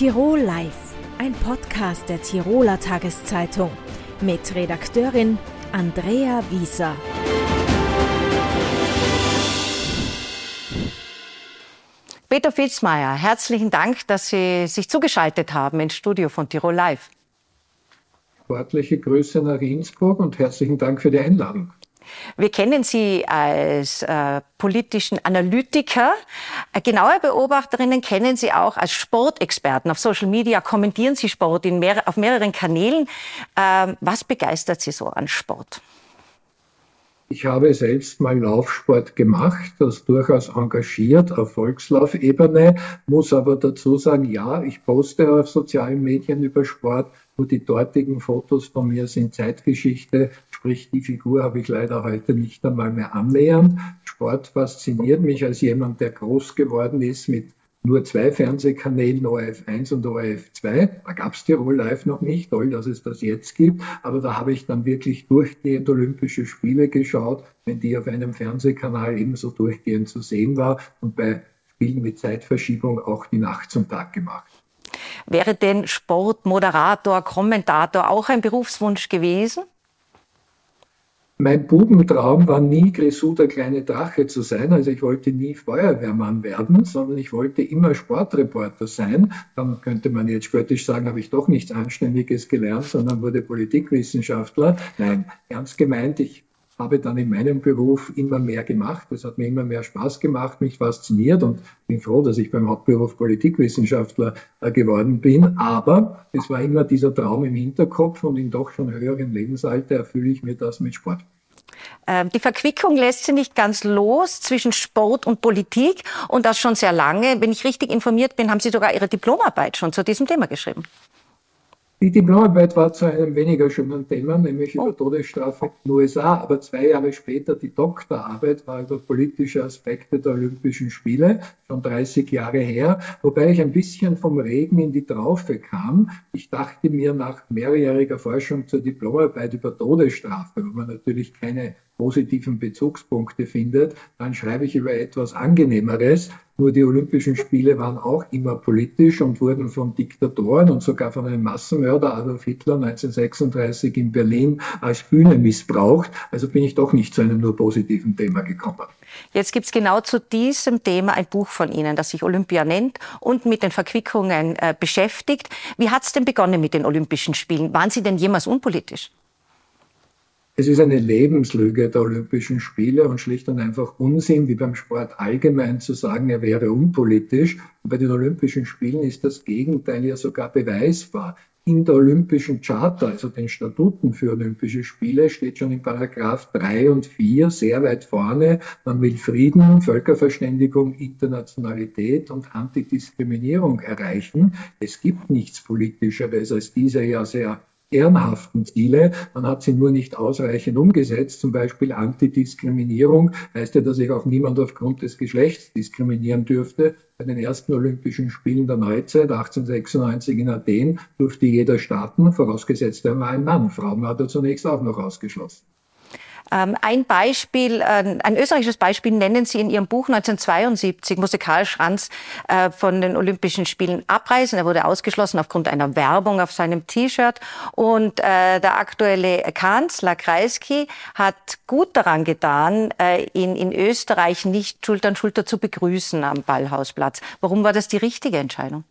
Tirol Live, ein Podcast der Tiroler Tageszeitung mit Redakteurin Andrea Wieser. Peter Filzmeier, herzlichen Dank, dass Sie sich zugeschaltet haben ins Studio von Tirol Live. Sportliche Grüße nach Innsbruck und herzlichen Dank für die Einladung. Wir kennen Sie als äh, politischen Analytiker. Äh, genaue Beobachterinnen kennen Sie auch als Sportexperten. Auf Social Media kommentieren Sie Sport mehr, auf mehreren Kanälen. Äh, was begeistert Sie so an Sport? Ich habe selbst mal Laufsport gemacht, das durchaus engagiert auf Volkslaufebene, muss aber dazu sagen, ja, ich poste auf sozialen Medien über Sport, nur die dortigen Fotos von mir sind Zeitgeschichte, sprich die Figur habe ich leider heute nicht einmal mehr annähernd. Sport fasziniert mich als jemand, der groß geworden ist mit nur zwei Fernsehkanälen, ORF 1 und ORF 2. Da gab es Tirol Live noch nicht, toll, dass es das jetzt gibt. Aber da habe ich dann wirklich durchgehend Olympische Spiele geschaut, wenn die auf einem Fernsehkanal ebenso durchgehend zu sehen war und bei Spielen mit Zeitverschiebung auch die Nacht zum Tag gemacht. Wäre denn Sportmoderator, Kommentator auch ein Berufswunsch gewesen? Mein Bubentraum war nie Grisou der kleine Drache zu sein. Also ich wollte nie Feuerwehrmann werden, sondern ich wollte immer Sportreporter sein. Dann könnte man jetzt spöttisch sagen, habe ich doch nichts Anständiges gelernt, sondern wurde Politikwissenschaftler. Nein, ernst gemeint, ich habe dann in meinem Beruf immer mehr gemacht. Es hat mir immer mehr Spaß gemacht, mich fasziniert und bin froh, dass ich beim Hauptberuf Politikwissenschaftler äh, geworden bin. Aber es war immer dieser Traum im Hinterkopf und in doch schon höheren Lebensalter erfülle ich mir das mit Sport. Ähm, die Verquickung lässt sie nicht ganz los zwischen Sport und Politik und das schon sehr lange. Wenn ich richtig informiert bin, haben Sie sogar Ihre Diplomarbeit schon zu diesem Thema geschrieben. Die Diplomarbeit war zu einem weniger schönen Thema, nämlich über oh. Todesstrafe in den USA, aber zwei Jahre später die Doktorarbeit war über politische Aspekte der Olympischen Spiele, schon 30 Jahre her, wobei ich ein bisschen vom Regen in die Traufe kam. Ich dachte mir nach mehrjähriger Forschung zur Diplomarbeit über Todesstrafe, wo man natürlich keine positiven Bezugspunkte findet, dann schreibe ich über etwas Angenehmeres. Nur die Olympischen Spiele waren auch immer politisch und wurden von Diktatoren und sogar von einem Massenmörder Adolf Hitler 1936 in Berlin als Bühne missbraucht. Also bin ich doch nicht zu einem nur positiven Thema gekommen. Jetzt gibt es genau zu diesem Thema ein Buch von Ihnen, das sich Olympia nennt und mit den Verquickungen äh, beschäftigt. Wie hat es denn begonnen mit den Olympischen Spielen? Waren Sie denn jemals unpolitisch? Es ist eine Lebenslüge der Olympischen Spiele und schlicht und einfach Unsinn, wie beim Sport allgemein zu sagen, er wäre unpolitisch. Bei den Olympischen Spielen ist das Gegenteil ja sogar beweisbar. In der Olympischen Charta, also den Statuten für Olympische Spiele, steht schon in Paragraph 3 und 4 sehr weit vorne, man will Frieden, Völkerverständigung, Internationalität und Antidiskriminierung erreichen. Es gibt nichts Politischeres als diese ja sehr ehrenhaften Ziele. Man hat sie nur nicht ausreichend umgesetzt. Zum Beispiel Antidiskriminierung heißt ja, dass ich auch niemand aufgrund des Geschlechts diskriminieren dürfte. Bei den ersten Olympischen Spielen der Neuzeit, 1896 in Athen, durfte jeder starten, vorausgesetzt er war ein Mann. Frauen hat er zunächst auch noch ausgeschlossen. Ähm, ein Beispiel, äh, ein österreichisches Beispiel nennen Sie in Ihrem Buch 1972, musste Karl Schranz äh, von den Olympischen Spielen abreisen. Er wurde ausgeschlossen aufgrund einer Werbung auf seinem T-Shirt. Und äh, der aktuelle Kanzler Kreisky hat gut daran getan, ihn in Österreich nicht Schulter an Schulter zu begrüßen am Ballhausplatz. Warum war das die richtige Entscheidung?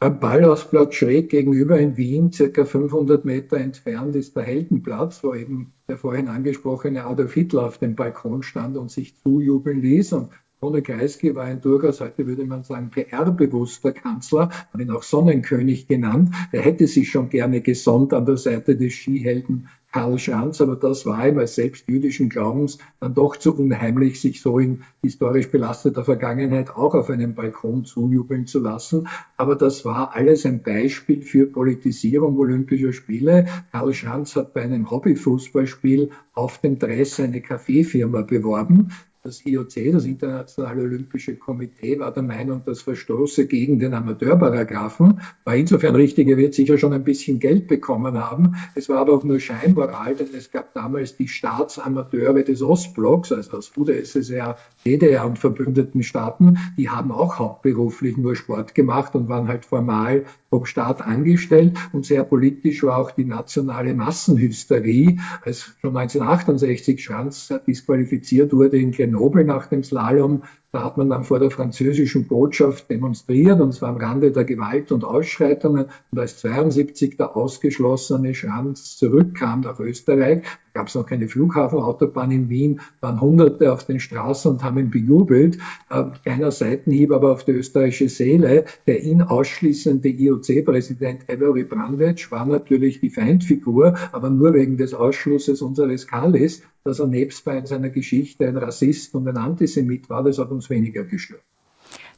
Am Ballhausplatz schräg gegenüber in Wien, circa 500 Meter entfernt, ist der Heldenplatz, wo eben der vorhin angesprochene Adolf Hitler auf dem Balkon stand und sich zujubeln ließ. Und Tone Kreisky war ein durchaus, heute würde man sagen, PR-bewusster Kanzler, man ihn auch Sonnenkönig genannt. Er hätte sich schon gerne gesonnt an der Seite des Skihelden Karl Schranz, aber das war ihm als selbst jüdischen Glaubens dann doch zu unheimlich, sich so in historisch belasteter Vergangenheit auch auf einem Balkon zujubeln zu lassen. Aber das war alles ein Beispiel für Politisierung Olympischer Spiele. Karl Schranz hat bei einem Hobbyfußballspiel auf dem Dress eine Kaffeefirma beworben. Das IOC, das Internationale Olympische Komitee, war der Meinung, das verstoße gegen den Amateurparagraphen. War insofern richtig, er wird sicher schon ein bisschen Geld bekommen haben. Es war aber auch nur Scheinmoral, denn es gab damals die Staatsamateure des Ostblocks, also aus UdSSR, DDR und verbündeten Staaten, die haben auch hauptberuflich nur Sport gemacht und waren halt formal vom Staat angestellt. Und sehr politisch war auch die nationale Massenhysterie, als schon 1968 Schranz disqualifiziert wurde in Grenoble nach dem Slalom da hat man dann vor der französischen Botschaft demonstriert, und zwar am Rande der Gewalt und Ausschreitungen. Und als 72 der ausgeschlossene Schranz zurückkam nach Österreich, gab es noch keine Flughafenautobahn in Wien, waren Hunderte auf den Straßen und haben ihn bejubelt. Äh, kleiner Seitenhieb aber auf die österreichische Seele. Der ihn ausschließende IOC-Präsident Avery Brandwetsch war natürlich die Feindfigur, aber nur wegen des Ausschlusses unseres Kallis, dass er nebst bei seiner Geschichte ein Rassist und ein Antisemit war. Das hat uns weniger gestört.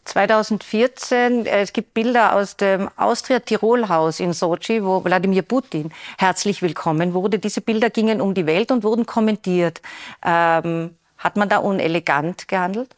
2014, äh, es gibt Bilder aus dem Austria-Tirol-Haus in Sochi, wo Wladimir Putin herzlich willkommen wurde. Diese Bilder gingen um die Welt und wurden kommentiert. Ähm, hat man da unelegant gehandelt?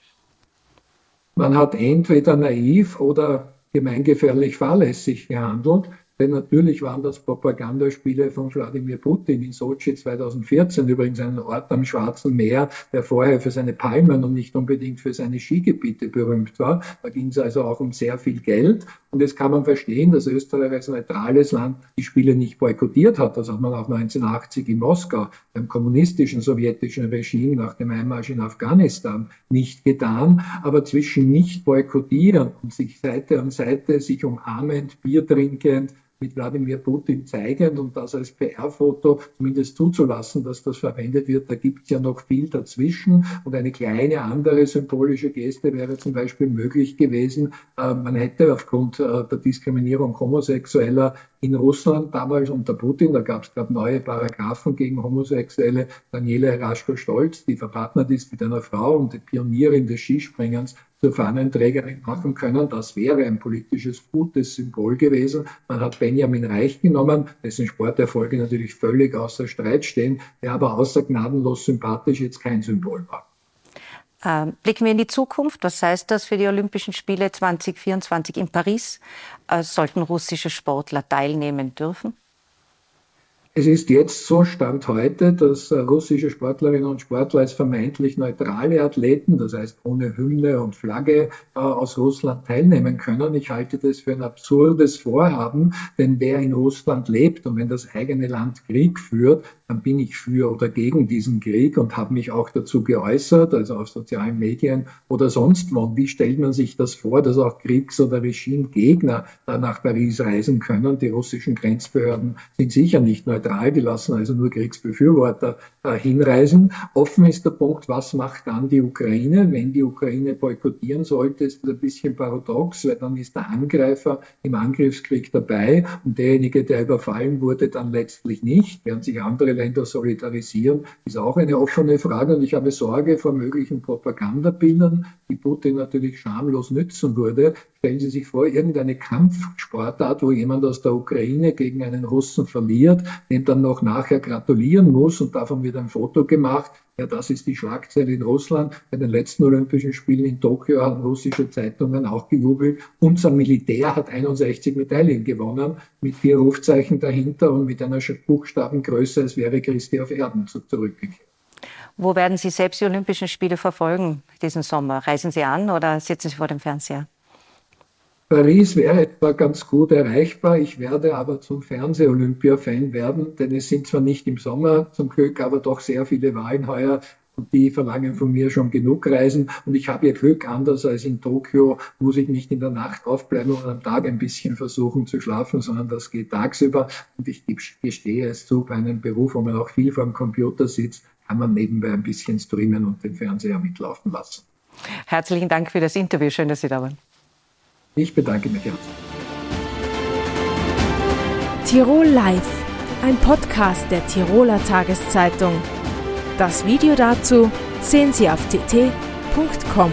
Man hat entweder naiv oder gemeingefährlich fahrlässig gehandelt. Denn natürlich waren das Propagandaspiele von Wladimir Putin in Sochi 2014, übrigens ein Ort am Schwarzen Meer, der vorher für seine Palmen und nicht unbedingt für seine Skigebiete berühmt war. Da ging es also auch um sehr viel Geld. Und jetzt kann man verstehen, dass Österreich als neutrales Land die Spiele nicht boykottiert hat. Das hat man auch 1980 in Moskau beim kommunistischen sowjetischen Regime nach dem Einmarsch in Afghanistan nicht getan. Aber zwischen nicht boykottieren und sich Seite an Seite sich umarmend, Bier trinkend, mit Wladimir Putin zeigend und das als PR-Foto zumindest zuzulassen, dass das verwendet wird. Da gibt es ja noch viel dazwischen. Und eine kleine andere symbolische Geste wäre zum Beispiel möglich gewesen. Äh, man hätte aufgrund äh, der Diskriminierung Homosexueller in Russland damals unter Putin, da gab es gerade neue Paragraphen gegen Homosexuelle, Daniela Raschko-Stolz, die verpartnert ist mit einer Frau und die Pionierin des Skispringens, zur Fahnenträgerin machen können. Das wäre ein politisches gutes Symbol gewesen. Man hat Benjamin Reich genommen, dessen Sporterfolge natürlich völlig außer Streit stehen, der aber außer gnadenlos sympathisch jetzt kein Symbol war. Ähm, blicken wir in die Zukunft. Was heißt das für die Olympischen Spiele 2024 in Paris? Äh, sollten russische Sportler teilnehmen dürfen? Es ist jetzt so, Stand heute, dass äh, russische Sportlerinnen und Sportler als vermeintlich neutrale Athleten, das heißt ohne Hymne und Flagge, äh, aus Russland teilnehmen können. Ich halte das für ein absurdes Vorhaben, denn wer in Russland lebt und wenn das eigene Land Krieg führt, dann bin ich für oder gegen diesen Krieg und habe mich auch dazu geäußert, also auf sozialen Medien oder sonst wo. Und wie stellt man sich das vor, dass auch Kriegs- oder Regimegegner nach Paris reisen können? Die russischen Grenzbehörden sind sicher nicht neutral neutral gelassen, also nur Kriegsbefürworter äh, hinreisen. Offen ist der Punkt, was macht dann die Ukraine? Wenn die Ukraine boykottieren sollte, ist das ein bisschen paradox, weil dann ist der Angreifer im Angriffskrieg dabei und derjenige, der überfallen wurde, dann letztlich nicht, während sich andere Länder solidarisieren, ist auch eine offene Frage und ich habe Sorge vor möglichen Propagandabildern, die Putin natürlich schamlos nützen würde. Stellen Sie sich vor, irgendeine Kampfsportart, wo jemand aus der Ukraine gegen einen Russen verliert, dem dann noch nachher gratulieren muss und davon wird ein Foto gemacht. Ja, das ist die Schlagzeile in Russland. Bei den letzten Olympischen Spielen in Tokio haben russische Zeitungen auch gejubelt. Unser Militär hat 61 Medaillen gewonnen, mit vier Rufzeichen dahinter und mit einer Buchstabengröße, als wäre Christi auf Erden zurückgekehrt. Wo werden Sie selbst die Olympischen Spiele verfolgen diesen Sommer? Reisen Sie an oder sitzen Sie vor dem Fernseher? Paris wäre etwa ganz gut erreichbar. Ich werde aber zum Fernseh-Olympia-Fan werden, denn es sind zwar nicht im Sommer zum Glück, aber doch sehr viele Wahlen heuer und die verlangen von mir schon genug Reisen. Und ich habe ihr Glück, anders als in Tokio, muss ich nicht in der Nacht aufbleiben und am Tag ein bisschen versuchen zu schlafen, sondern das geht tagsüber. Und ich gestehe es zu, bei einem Beruf, wo man auch viel vor dem Computer sitzt, kann man nebenbei ein bisschen streamen und den Fernseher mitlaufen lassen. Herzlichen Dank für das Interview. Schön, dass Sie da waren. Ich bedanke mich herzlich. Tirol Live, ein Podcast der Tiroler Tageszeitung. Das Video dazu sehen Sie auf tt.com.